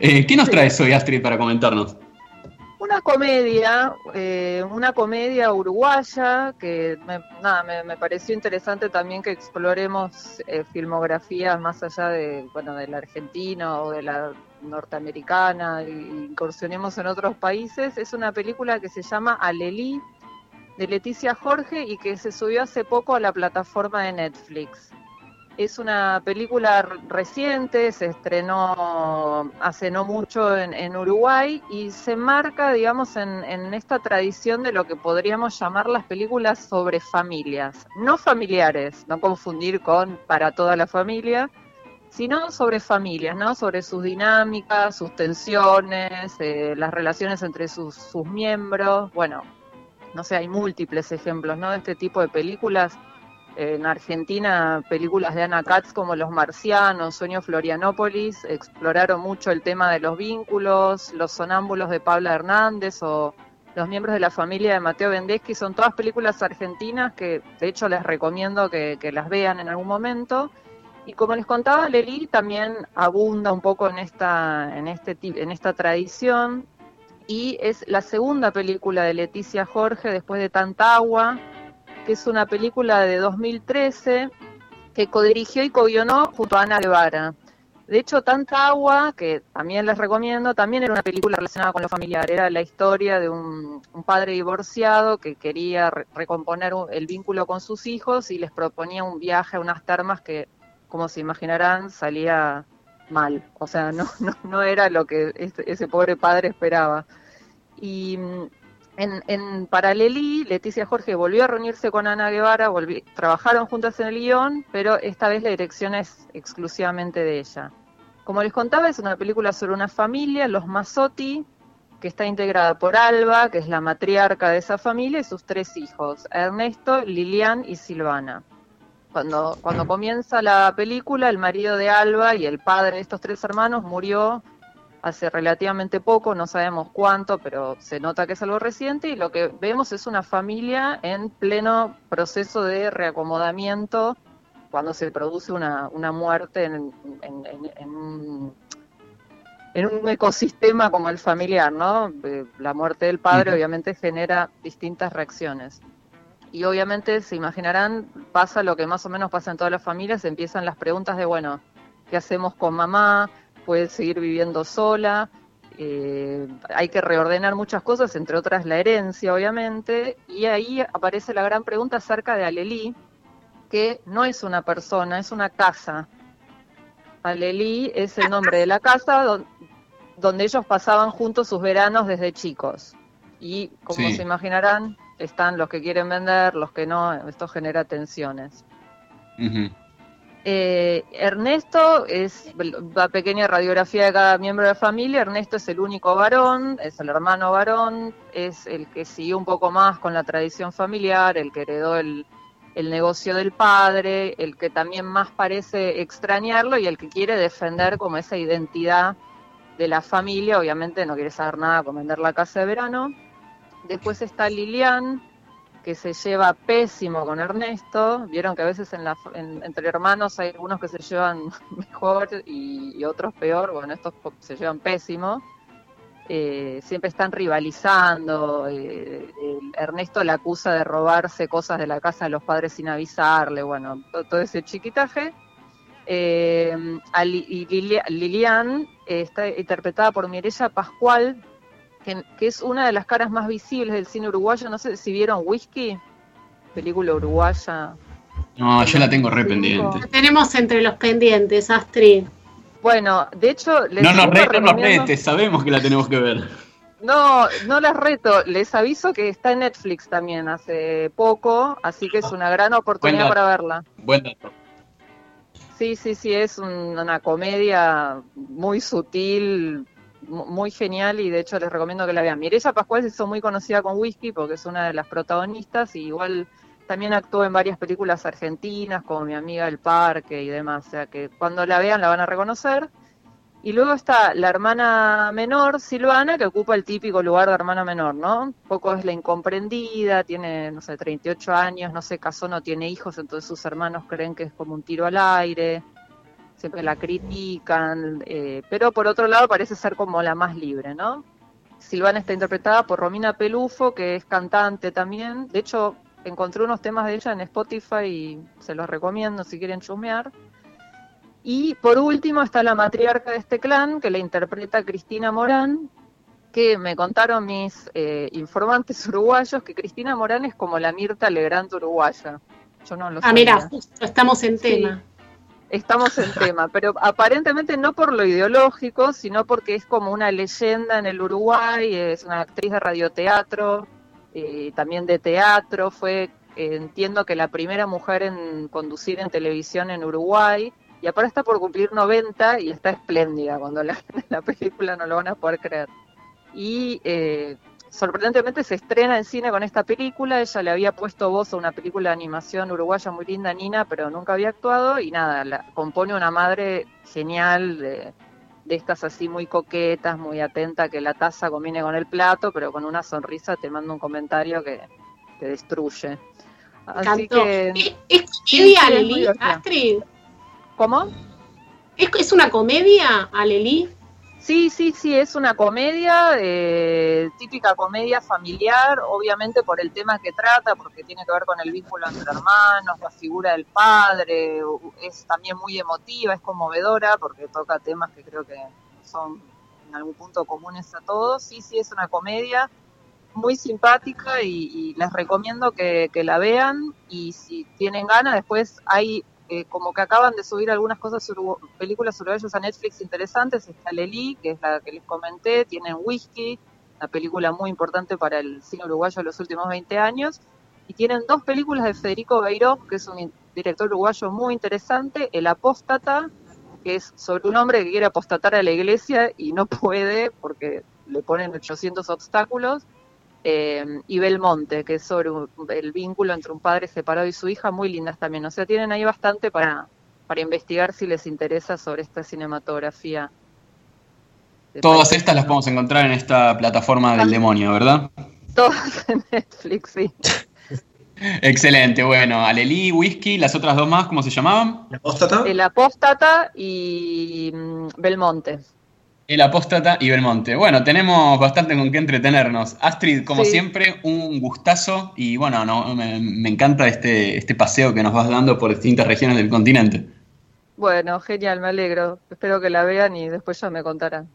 Eh, ¿Qué nos traes hoy, Astrid, para comentarnos? Una comedia, eh, una comedia uruguaya que me, nada, me, pareció interesante también que exploremos eh, filmografías más allá de, bueno, del argentino o de la norteamericana e incursionemos en otros países. Es una película que se llama Alelí de Leticia Jorge y que se subió hace poco a la plataforma de Netflix. Es una película reciente, se estrenó hace no mucho en, Uruguay y se marca, digamos, en, esta tradición de lo que podríamos llamar las películas sobre familias, no familiares, no confundir con para toda la familia, sino sobre familias, ¿no? Sobre sus dinámicas, sus tensiones, eh, las relaciones entre sus, sus miembros. Bueno, no sé, hay múltiples ejemplos, ¿no? De este tipo de películas en Argentina, películas de Ana Katz como Los Marcianos, Sueño Florianópolis, exploraron mucho el tema de los vínculos, Los Sonámbulos de Pablo Hernández o Los miembros de la familia de Mateo Bendeschi, son todas películas argentinas que de hecho les recomiendo que, las vean en algún momento. Y como les contaba, Lely también abunda un poco en esta, en, este, en esta tradición y es la segunda película de Leticia Jorge después de Tanta Agua, que es una película de 2013 que codirigió y co-guionó junto a Ana Guevara. De hecho, Tanta Agua, que también les recomiendo, también era una película relacionada con lo familiar. Era la historia de un, padre divorciado que quería recomponer el vínculo con sus hijos y les proponía un viaje a unas termas que, como se imaginarán, salía mal. O sea, no, no, no era lo que este, ese pobre padre esperaba. Y en, en Paralelí, Leticia Jorge volvió a reunirse con Ana Guevara, trabajaron juntas en el guion, pero esta vez la dirección es exclusivamente de ella. Como les contaba, es una película sobre una familia, los Mazzotti, que está integrada por Alba, que es la matriarca de esa familia, y sus tres hijos, Ernesto, Lilian y Silvana. Cuando, cuando comienza la película, el marido de Alba y el padre de estos tres hermanos murió hace relativamente poco, no sabemos cuánto, pero se nota que es algo reciente y lo que vemos es una familia en pleno proceso de reacomodamiento cuando se produce una, una muerte en, en, un, ecosistema como el familiar, ¿no? Eh, la muerte del padre obviamente genera distintas reacciones. Y obviamente se imaginarán, pasa lo que más o menos pasa en todas las familias, empiezan las preguntas de, bueno, ¿qué hacemos con mamá? Puede seguir viviendo sola. Eh, hay que reordenar muchas cosas, entre otras la herencia, obviamente, y ahí aparece la gran pregunta acerca de Alelí, que no es una persona, es una casa. Alelí es el nombre de la casa donde, ellos pasaban juntos sus veranos desde chicos. Y como se imaginarán, están los que quieren vender, los que no, esto genera tensiones. Eh, Ernesto es la pequeña radiografía de cada miembro de la familia. Ernesto es el único varón, es el hermano varón, es el que siguió un poco más con la tradición familiar, el que heredó el, negocio del padre, el que también más parece extrañarlo y el que quiere defender como esa identidad de la familia. Obviamente no quiere saber nada con vender la casa de verano. Después está Lilian, que se lleva pésimo con Ernesto. Vieron que a veces en la, entre hermanos hay algunos que se llevan mejor y, otros peor. Bueno, estos se llevan pésimo. Eh, siempre están rivalizando. Eh, Ernesto le acusa de robarse cosas de la casa de los padres sin avisarle. Bueno, todo, ese chiquitaje. Eh, y Lilian está interpretada por Mirella Pascual, que, es una de las caras más visibles del cine uruguayo. No sé si vieron Whisky, película uruguaya. No, yo la tengo re pendiente. La tenemos entre los pendientes, Astrid. Bueno, de hecho... Les no nos reto, no retes, sabemos que la tenemos que ver. No, no las reto. Les aviso que está en Netflix también hace poco, así que es una gran oportunidad para verla. Buen dato. Sí, sí, sí, es una comedia muy sutil, muy genial y de hecho les recomiendo que la vean. Mirella Pascual se hizo muy conocida con Whisky porque es una de las protagonistas y igual también actuó en varias películas argentinas como Mi amiga El Parque y demás, o sea que cuando la vean la van a reconocer. Y luego está la hermana menor, Silvana, que ocupa el típico lugar de hermana menor, ¿no? poco es la incomprendida, tiene, no sé, 38 años, no se casó, no tiene hijos, entonces sus hermanos creen que es como un tiro al aire siempre la critican, eh, pero por otro lado parece ser como la más libre, ¿no? Silvana está interpretada por Romina Pelufo, que es cantante también. De hecho, encontré unos temas de ella en Spotify y se los recomiendo si quieren chusmear. Y por último está la matriarca de este clan, que la interpreta Cristina Morán, que me contaron mis eh, informantes uruguayos que Cristina Morán es como la Mirta Legrand uruguaya. Yo no lo Ah, mira, justo estamos en tema. Estamos en tema, pero aparentemente no por lo ideológico, sino porque es como una leyenda en el Uruguay, es una actriz de radioteatro, eh, también de teatro, fue, eh, entiendo que la primera mujer en conducir en televisión en Uruguay, y ahora está por cumplir 90 y está espléndida cuando la, la película no lo van a poder creer. Y eh, sorprendentemente se estrena en cine con esta película, ella le había puesto voz a una película de animación uruguaya muy linda, Nina, pero nunca había actuado, y nada, la, compone una madre genial de, de estas así muy coquetas, muy atenta, que la taza combine con el plato, pero con una sonrisa te manda un comentario que te destruye. Así que, ¿Es, es comedia, sí, Aleli, Astrid? ¿Cómo? ¿Es, ¿Es, una comedia, Aleli? Sí, sí, sí, es una comedia, eh, típica comedia familiar, obviamente por el tema que trata, porque tiene que ver con el vínculo entre hermanos, la figura del padre, es también muy emotiva, es conmovedora, porque toca temas que creo que son en algún punto comunes a todos. Sí, sí, es una comedia muy simpática y, y les recomiendo que, que, la vean y si tienen ganas, después hay eh, como que acaban de subir algunas cosas, películas uruguayas a Netflix interesantes, está Leli, que es la que les comenté, tienen Whisky, una película muy importante para el cine uruguayo de los últimos 20 años, y tienen dos películas de Federico Beiró, que es un director uruguayo muy interesante, El Apóstata, que es sobre un hombre que quiere apostatar a la iglesia y no puede porque le ponen 800 obstáculos, eh, y Belmonte, que es sobre un, el vínculo entre un padre separado y su hija, muy lindas también. O sea, tienen ahí bastante para, para investigar si les interesa sobre esta cinematografía. Todas estas las podemos encontrar en esta plataforma del demonio, ¿verdad? Todas en Netflix, sí. Excelente, bueno, Alelí, Whisky, las otras dos más, ¿cómo se llamaban? El apóstata. El apóstata y mm, Belmonte. El Apóstata y Belmonte. Bueno, tenemos bastante con qué entretenernos. Astrid, como sí. siempre, un gustazo y bueno, no, me, me, encanta este, este paseo que nos vas dando por distintas regiones del continente. Bueno, genial, me alegro. Espero que la vean y después ya me contarán.